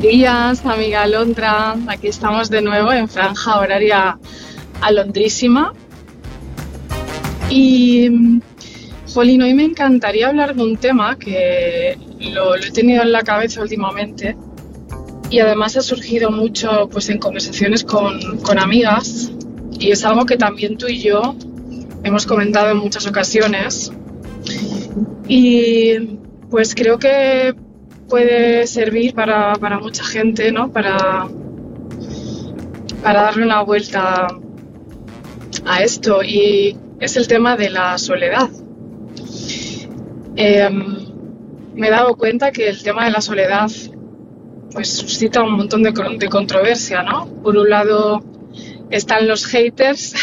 Buenos días, amiga Alondra. Aquí estamos de nuevo en franja horaria alondrísima. Y, Jolín, hoy me encantaría hablar de un tema que lo, lo he tenido en la cabeza últimamente y además ha surgido mucho pues, en conversaciones con, con amigas y es algo que también tú y yo hemos comentado en muchas ocasiones. Y pues creo que puede servir para, para mucha gente, ¿no? Para, para darle una vuelta a esto y es el tema de la soledad. Em, me he dado cuenta que el tema de la soledad pues suscita un montón de, de controversia, ¿no? Por un lado están los haters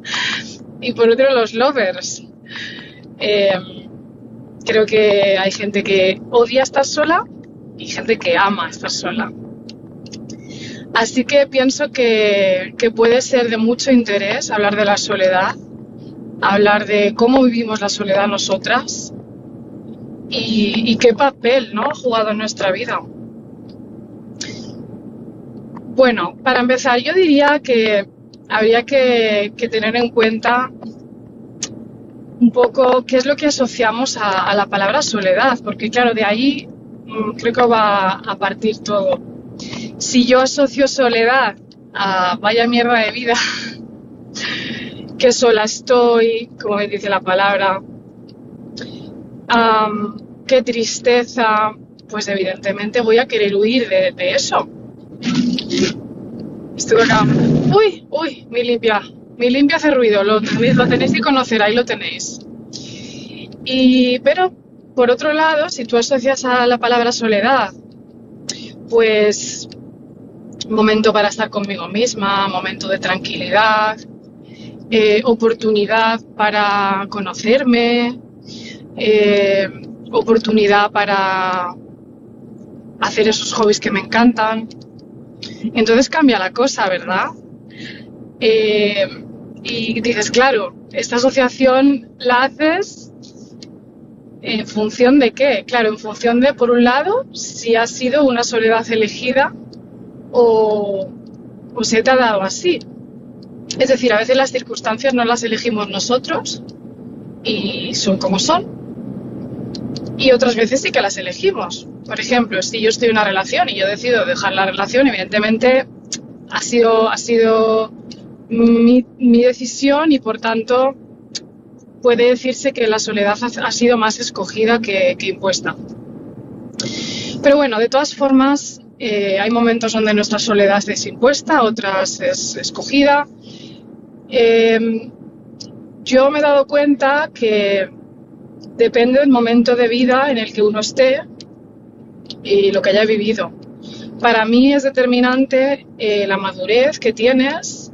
y por otro los lovers. Em, creo que hay gente que odia estar sola y gente que ama estar sola. Así que pienso que, que, puede ser de mucho interés hablar de la soledad, hablar de cómo vivimos la soledad nosotras y, qué papel ¿no? ha jugado en nuestra vida. Bueno, para empezar, yo diría que habría que tener en cuenta un poco qué es lo que asociamos a, la palabra soledad, porque claro, de ahí mmm, creo que va a partir todo. Si yo asocio soledad a vaya mierda de vida, que sola estoy, como me dice la palabra, um, qué tristeza, pues evidentemente voy a querer huir de, de eso. Estoy acá. Uy, uy, mi limpia. Mi limpia hace ruido, lo tenéis, lo tenéis que conocer, ahí lo tenéis. Y, pero, por otro lado, si tú asocias a la palabra soledad, pues momento para estar conmigo misma, momento de tranquilidad, eh, oportunidad para conocerme, eh, oportunidad para hacer esos hobbies que me encantan. Entonces cambia la cosa, ¿verdad? Eh, y dices, claro, esta asociación la haces en función de qué? Claro, en función de, por un lado, si ha sido una soledad elegida o, o se te ha dado así. Es decir, a veces las circunstancias no las elegimos nosotros y son como son. Y otras veces sí que las elegimos. Por ejemplo, si yo estoy en una relación y yo decido dejar la relación, evidentemente ha sido, ha sido mi, decisión y por tanto puede decirse que la soledad ha, sido más escogida que, impuesta. Pero bueno, de todas formas, eh, hay momentos donde nuestra soledad es impuesta, otras es escogida. Eh, yo me he dado cuenta que depende del momento de vida en el que uno esté y lo que haya vivido. Para mí es determinante eh, la madurez que tienes,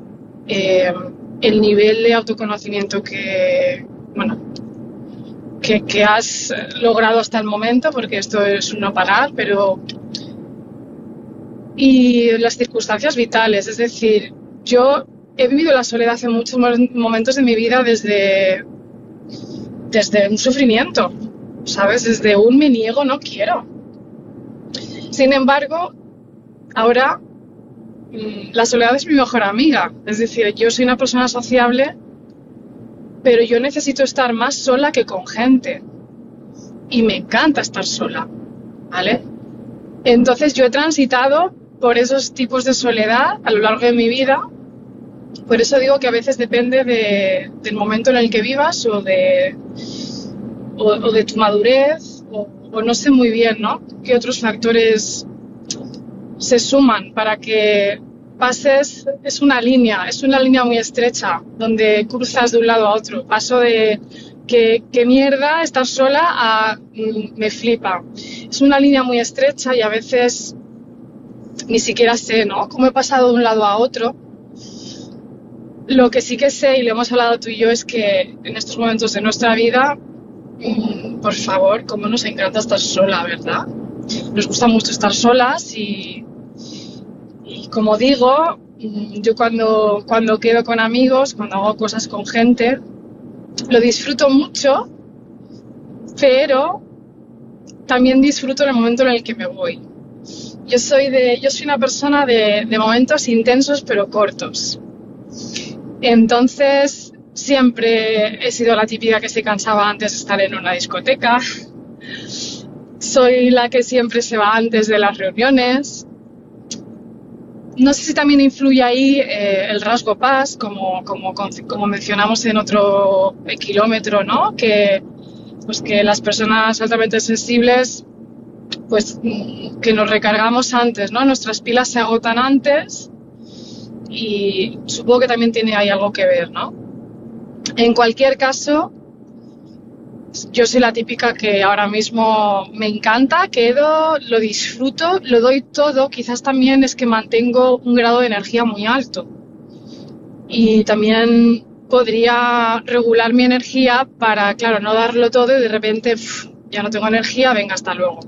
eh, el nivel de autoconocimiento que, bueno, que, has logrado hasta el momento, porque esto es un no parar, pero... Y las circunstancias vitales, es decir, yo he vivido la soledad en muchos momentos de mi vida desde, desde un sufrimiento, ¿sabes? Desde un me niego, no quiero. Sin embargo, ahora la soledad es mi mejor amiga. Es decir, yo soy una persona sociable, pero yo necesito estar más sola que con gente. Y me encanta estar sola, ¿vale? Entonces yo he transitado por esos tipos de soledad a lo largo de mi vida. Por eso digo que a veces depende de, del momento en el que vivas o de, o de tu madurez o, o no sé muy bien, ¿no? qué otros factores se suman para que pases, es una línea, es una línea muy estrecha, donde cruzas de un lado a otro. Paso de que, mierda estar sola a mm, me flipa. Es una línea muy estrecha y a veces ni siquiera sé, ¿no? Cómo he pasado de un lado a otro. Lo que sí que sé, y lo hemos hablado tú y yo, es que en estos momentos de nuestra vida, mm, por favor, cómo nos encanta estar sola, ¿verdad? Nos gusta mucho estar solas y como digo, mm, yo cuando, cuando quedo con amigos, cuando hago cosas con gente, lo disfruto mucho, pero también disfruto el momento en el que me voy. Yo soy, de, yo soy una persona de momentos intensos pero cortos. Entonces, siempre he sido la típica que se cansaba antes de estar en una discoteca. Soy la que siempre se va antes de las reuniones. No sé si también influye ahí eh, el rasgo paz, como, como, mencionamos en otro kilómetro, ¿no? Que, pues que las personas altamente sensibles, pues que nos recargamos antes, ¿no? Nuestras pilas se agotan antes y supongo que también tiene ahí algo que ver, ¿no? En cualquier caso, yo soy la típica que ahora mismo me encanta, quedo, lo disfruto, lo doy todo, quizás también es que mantengo un grado de energía muy alto. Y también podría regular mi energía para, claro, no darlo todo y de repente ya no tengo energía, venga, hasta luego.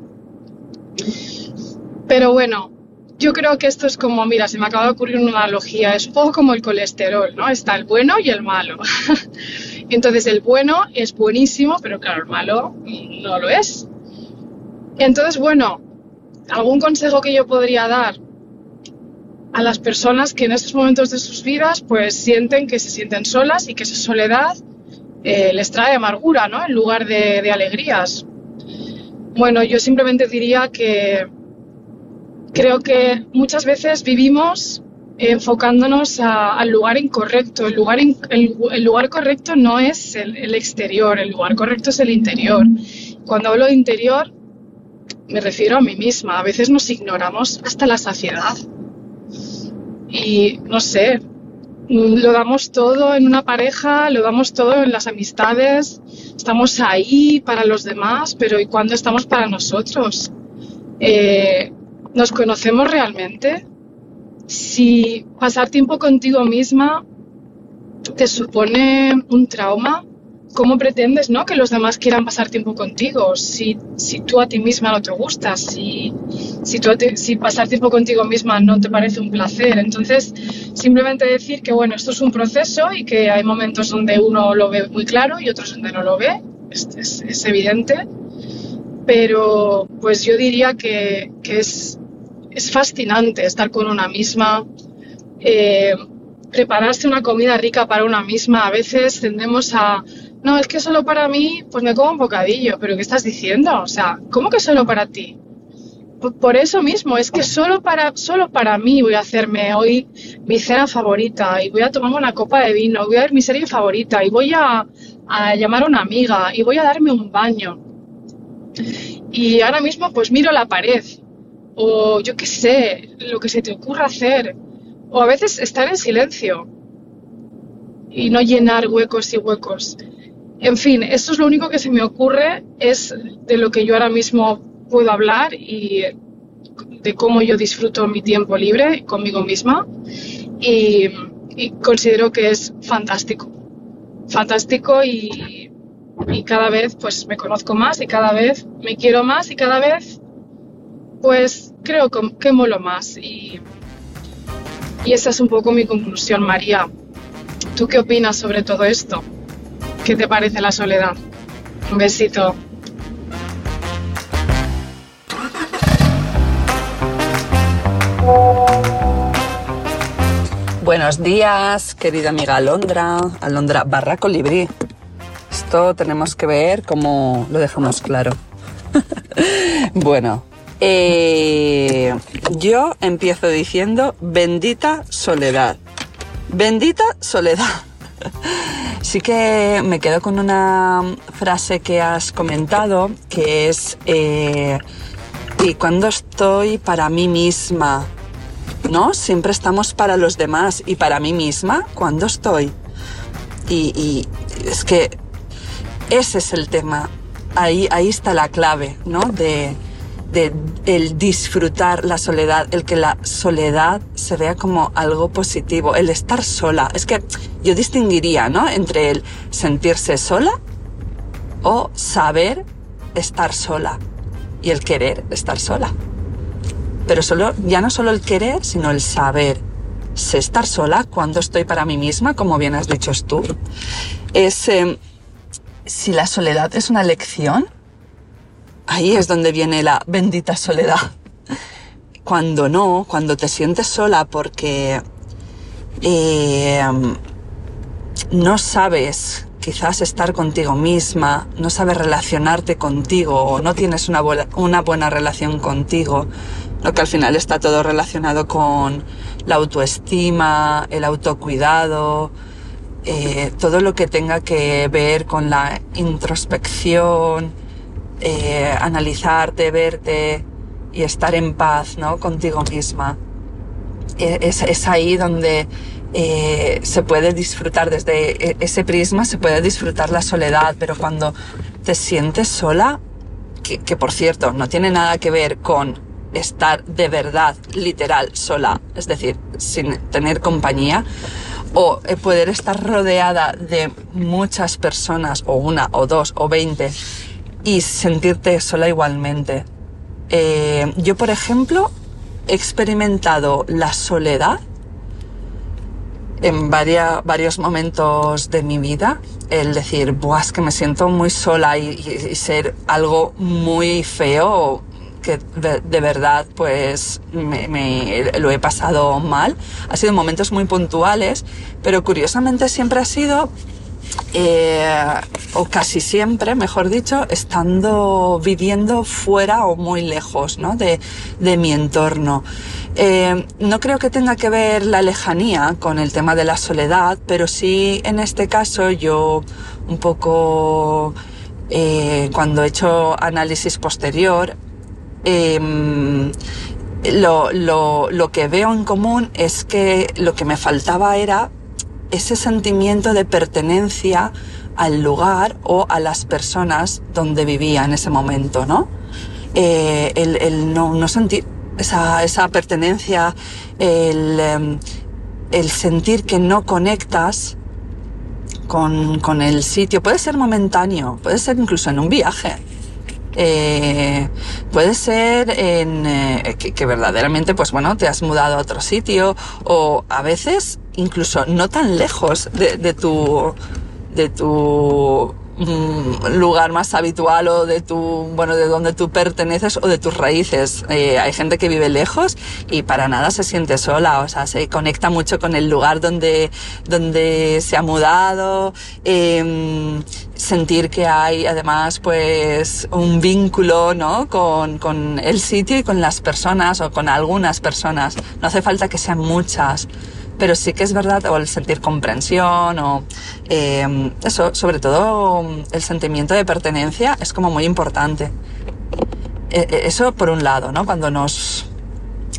Pero bueno, yo creo que esto es como, mira, se me acaba de ocurrir una analogía, es un poco como el colesterol, ¿no? Está el bueno y el malo. Entonces el bueno es buenísimo, pero claro, el malo no lo es. Entonces, bueno, algún consejo que yo podría dar a las personas que en estos momentos de sus vidas pues sienten que se sienten solas y que esa soledad eh, les trae amargura, ¿no? En lugar de, de alegrías. Bueno, yo simplemente diría que creo que muchas veces vivimos enfocándonos al lugar incorrecto. El lugar, el, lugar correcto no es el, exterior, el lugar correcto es el interior. Cuando hablo de interior, me refiero a mí misma. A veces nos ignoramos hasta la saciedad. Y no sé, lo damos todo en una pareja, lo damos todo en las amistades, estamos ahí para los demás, pero ¿y cuándo estamos para nosotros? Eh, ¿Nos conocemos realmente? Si pasar tiempo contigo misma te supone un trauma, ¿cómo pretendes ¿no? que los demás quieran pasar tiempo contigo si, si tú a ti misma no te gustas, si, si, pasar tiempo contigo misma no te parece un placer? Entonces, simplemente decir que bueno, esto es un proceso y que hay momentos donde uno lo ve muy claro y otros donde no lo ve, es, es, es evidente, pero pues yo diría que, que es es fascinante estar con una misma, eh, prepararse una comida rica para una misma. A veces tendemos a, no, es que solo para mí, pues me como un bocadillo, pero ¿qué estás diciendo? O sea, ¿cómo que solo para ti? Por eso mismo, es que solo para, solo para mí voy a hacerme hoy mi cena favorita y voy a tomarme una copa de vino, voy a ver mi serie favorita y voy a, a llamar a una amiga y voy a darme un baño. Y ahora mismo pues miro la pared o yo qué sé, lo que se te ocurra hacer, o a veces estar en silencio y no llenar huecos y huecos. En fin, eso es lo único que se me ocurre, es de lo que yo ahora mismo puedo hablar y de cómo yo disfruto mi tiempo libre conmigo misma. Y, considero que es fantástico, fantástico y, y cada vez pues me conozco más y cada vez me quiero más y cada vez pues creo que molo más y, y esa es un poco mi conclusión, María. ¿Tú qué opinas sobre todo esto? ¿Qué te parece la soledad? Un besito. Buenos días, querida amiga Alondra, Alondra barra colibrí. Esto tenemos que ver cómo lo dejamos claro. bueno, eh, yo empiezo diciendo bendita soledad. Bendita soledad. Sí que me quedo con una frase que has comentado, que es, eh, y cuando estoy para mí misma, ¿no? Siempre estamos para los demás y para mí misma, cuando estoy. Y, y es que ese es el tema, ahí, ahí está la clave, ¿no? De, de el disfrutar la soledad, el que la soledad se vea como algo positivo, el estar sola. Es que yo distinguiría, ¿no? Entre el sentirse sola o saber estar sola y el querer estar sola. Pero solo, ya no solo el querer, sino el saber. Estar sola cuando estoy para mí misma, como bien has dicho tú. Es, em, si la soledad es una lección, ahí es donde viene la bendita soledad. Cuando no, cuando te sientes sola porque em, no sabes quizás estar contigo misma, no sabes relacionarte contigo o no tienes una buena, una buena relación contigo, lo que al final está todo relacionado con la autoestima, el autocuidado, eh, todo lo que tenga que ver con la introspección, eh, analizarte, verte y estar en paz ¿no? contigo misma. E, es, es ahí donde eh, se puede disfrutar desde e, ese prisma, se puede disfrutar la soledad, pero cuando te sientes sola, que, que por cierto no tiene nada que ver con estar de verdad, literal, sola, es decir, sin tener compañía, o eh, poder estar rodeada de muchas personas, o una, o dos, o veinte, y sentirte sola igualmente. Eh, yo, por ejemplo, he experimentado la soledad en varios momentos de mi vida, el decir, Buah, es que me siento muy sola y, ser algo muy feo que de verdad pues me, lo he pasado mal. Ha sido momentos muy puntuales, pero curiosamente siempre ha sido, eh, o casi siempre, mejor dicho, estando viviendo fuera o muy lejos ¿no? de, de mi entorno. Eh, no creo que tenga que ver la lejanía con el tema de la soledad, pero sí en este caso yo un poco eh, cuando he hecho análisis posterior Em, lo, lo, lo que veo en común es que lo que me faltaba era ese sentimiento de pertenencia al lugar o a las personas donde vivía en ese momento, ¿no? Eh, el, el, no, no sentir esa, esa pertenencia, el, em, el, sentir que no conectas con, con el sitio, puede ser momentáneo, puede ser incluso en un viaje, eh, puede ser en, eh, que, verdaderamente, pues bueno, te has mudado a otro sitio o a veces incluso no tan lejos de, de tu, de tu Mm, lugar más habitual o de tu, bueno, de donde tú perteneces o de tus raíces. Eh, hay gente que vive lejos y para nada se siente sola, o sea, se conecta mucho con el lugar donde, donde se ha mudado, eh, sentir que hay además pues un vínculo, ¿no? Con, con el sitio y con las personas o con algunas personas. No hace falta que sean muchas pero sí que es verdad, o el sentir comprensión, o eh, eso, sobre todo el sentimiento de pertenencia es como muy importante. E, e, eso por un lado, ¿no? Cuando nos,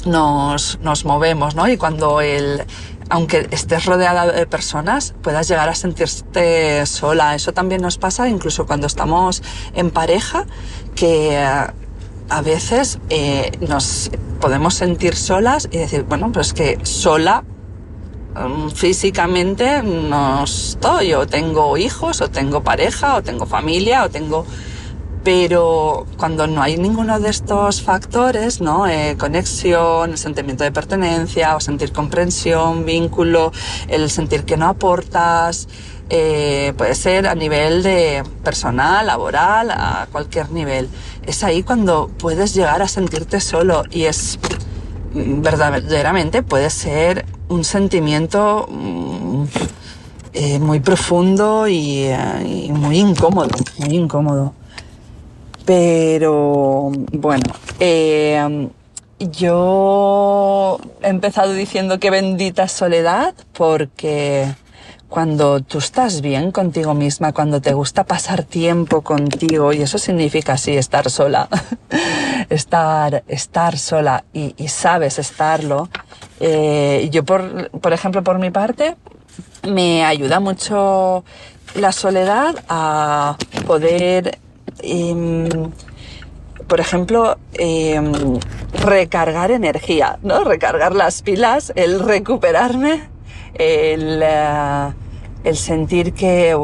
nos, nos movemos, ¿no? Y cuando el, aunque estés rodeada de personas, puedas llegar a sentirte sola. Eso también nos pasa incluso cuando estamos en pareja, que a veces eh, nos podemos sentir solas y decir, bueno, pues que sola físicamente no estoy, o tengo hijos, o tengo pareja, o tengo familia, o tengo... Pero cuando no hay ninguno de estos factores, ¿no? Eh, conexión, el sentimiento de pertenencia, o sentir comprensión, vínculo, el sentir que no aportas, eh, puede ser a nivel de personal, laboral, a cualquier nivel. Es ahí cuando puedes llegar a sentirte solo y es verdaderamente puede ser un sentimiento mm, eh, muy profundo y, eh, y, muy incómodo, muy incómodo. Pero bueno, eh, yo he empezado diciendo que bendita soledad porque cuando tú estás bien contigo misma, cuando te gusta pasar tiempo contigo, y eso significa sí, estar sola, estar, estar sola y, y sabes estarlo, eh, yo, por, por ejemplo, por mi parte, me ayuda mucho la soledad a poder eh, por ejemplo, em, recargar energía, ¿no? Recargar las pilas, el recuperarme, el, eh, el sentir que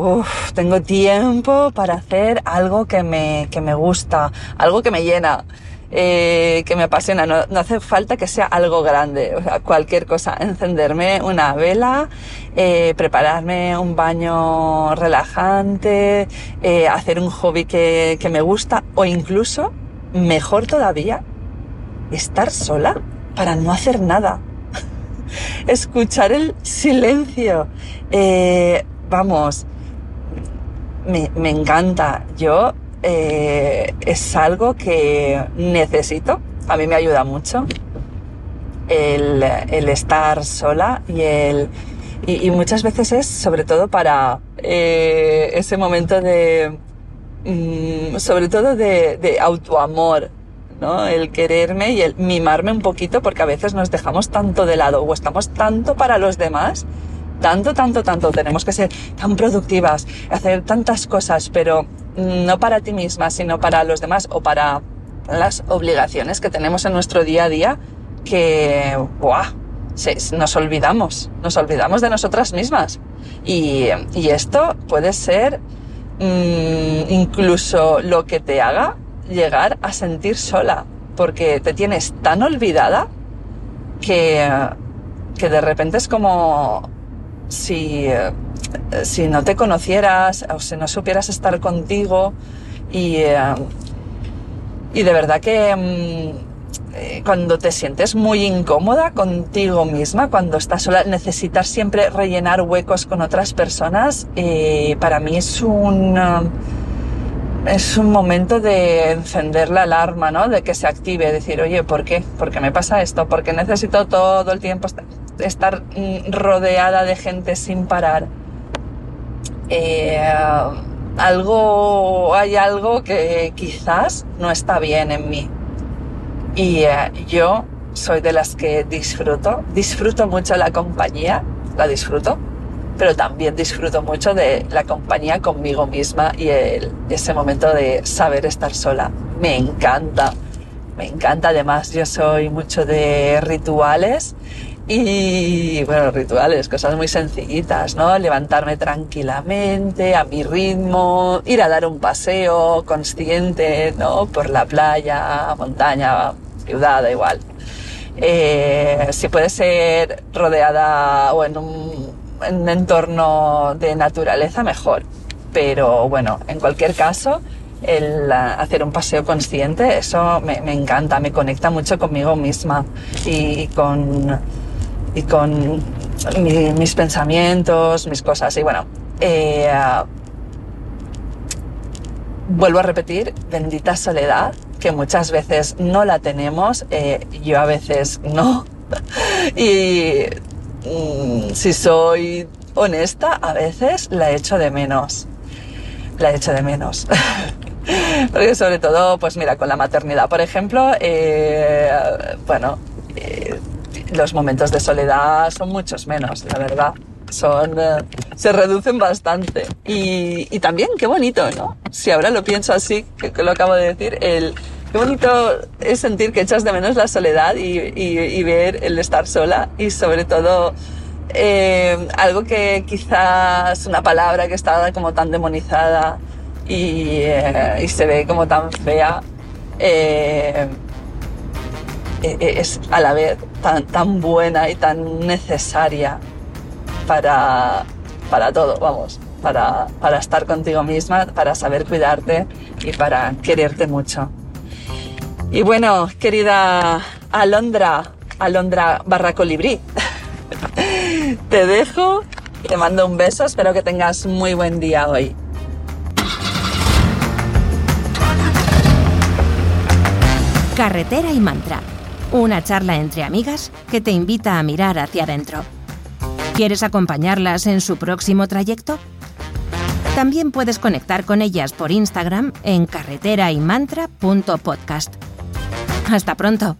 tengo tiempo para hacer algo que me, que me gusta, algo que me llena. Eh, que me apasiona. No, no, hace falta que sea algo grande, o sea, cualquier cosa. Encenderme una vela, eh, prepararme un baño relajante, eh, hacer un hobby que, que me gusta o incluso, mejor todavía, estar sola para no hacer nada. Escuchar el silencio. Eh, vamos, me, me encanta. Yo eh, es algo que necesito. A mí me ayuda mucho el, el estar sola y el y, muchas veces es sobre todo para eh, ese momento de mm, sobre todo de, de autoamor ¿no? El quererme y el mimarme un poquito porque a veces nos dejamos tanto de lado o estamos tanto para los demás, tanto, tanto, tanto, tenemos que ser tan productivas, hacer tantas cosas, pero no para ti misma, sino para los demás o para las obligaciones que tenemos en nuestro día a día que, ¡buah! nos olvidamos, nos olvidamos de nosotras mismas. Y, esto puede ser mmm, incluso lo que te haga llegar a sentir sola, porque te tienes tan olvidada que, que de repente es como si, si no te conocieras o si no supieras estar contigo. Y, y de verdad que cuando te sientes muy incómoda contigo misma, cuando estás sola, necesitas siempre rellenar huecos con otras personas, para mí es un es un momento de encender la alarma, ¿no? De que se active, decir, oye, ¿por qué? ¿Por qué me pasa esto? ¿Por qué necesito todo el tiempo estar rodeada de gente sin parar? Eh, algo, hay algo que quizás no está bien en mí. Y eh, yo soy de las que disfruto, disfruto mucho la compañía, la disfruto, pero también disfruto mucho de la compañía conmigo misma y el, ese momento de saber estar sola. Me encanta, me encanta. Además, yo soy mucho de rituales y, bueno, rituales, cosas muy sencillitas, ¿no? Levantarme tranquilamente, a mi ritmo, ir a dar un paseo consciente, ¿no? Por la playa, montaña, ciudad, da igual. Eh, si puede ser rodeada o en un un entorno de naturaleza mejor. Pero bueno, en cualquier caso, el hacer un paseo consciente, eso me, encanta, me conecta mucho conmigo misma y con, y con mi, mis pensamientos, mis cosas. Y bueno, eh, vuelvo a repetir, bendita soledad, que muchas veces no la tenemos, eh, yo a veces no. y Mm, si soy honesta, a veces la echo de menos. La echo de menos. Porque sobre todo, pues mira, con la maternidad, por ejemplo, eh, bueno, eh, los momentos de soledad son muchos menos, la verdad. Son, eh, se reducen bastante. Y, también, qué bonito, ¿no? Si ahora lo pienso así, que lo acabo de decir, el, qué bonito es sentir que echas de menos la soledad y, y, y ver el estar sola y sobre todo eh, algo que quizás una palabra que está como tan demonizada y, eh, y se ve como tan fea eh, e, e, es a la vez tan, tan buena y tan necesaria para, para todo, vamos, para, para estar contigo misma, para saber cuidarte y para quererte mucho. Y bueno, querida Alondra, Alondra barra colibrí, te dejo, te mando un beso, espero que tengas muy buen día hoy. Carretera y Mantra, una charla entre amigas que te invita a mirar hacia adentro. ¿Quieres acompañarlas en su próximo trayecto? También puedes conectar con ellas por Instagram en carreteraymantra.podcast. Hasta pronto.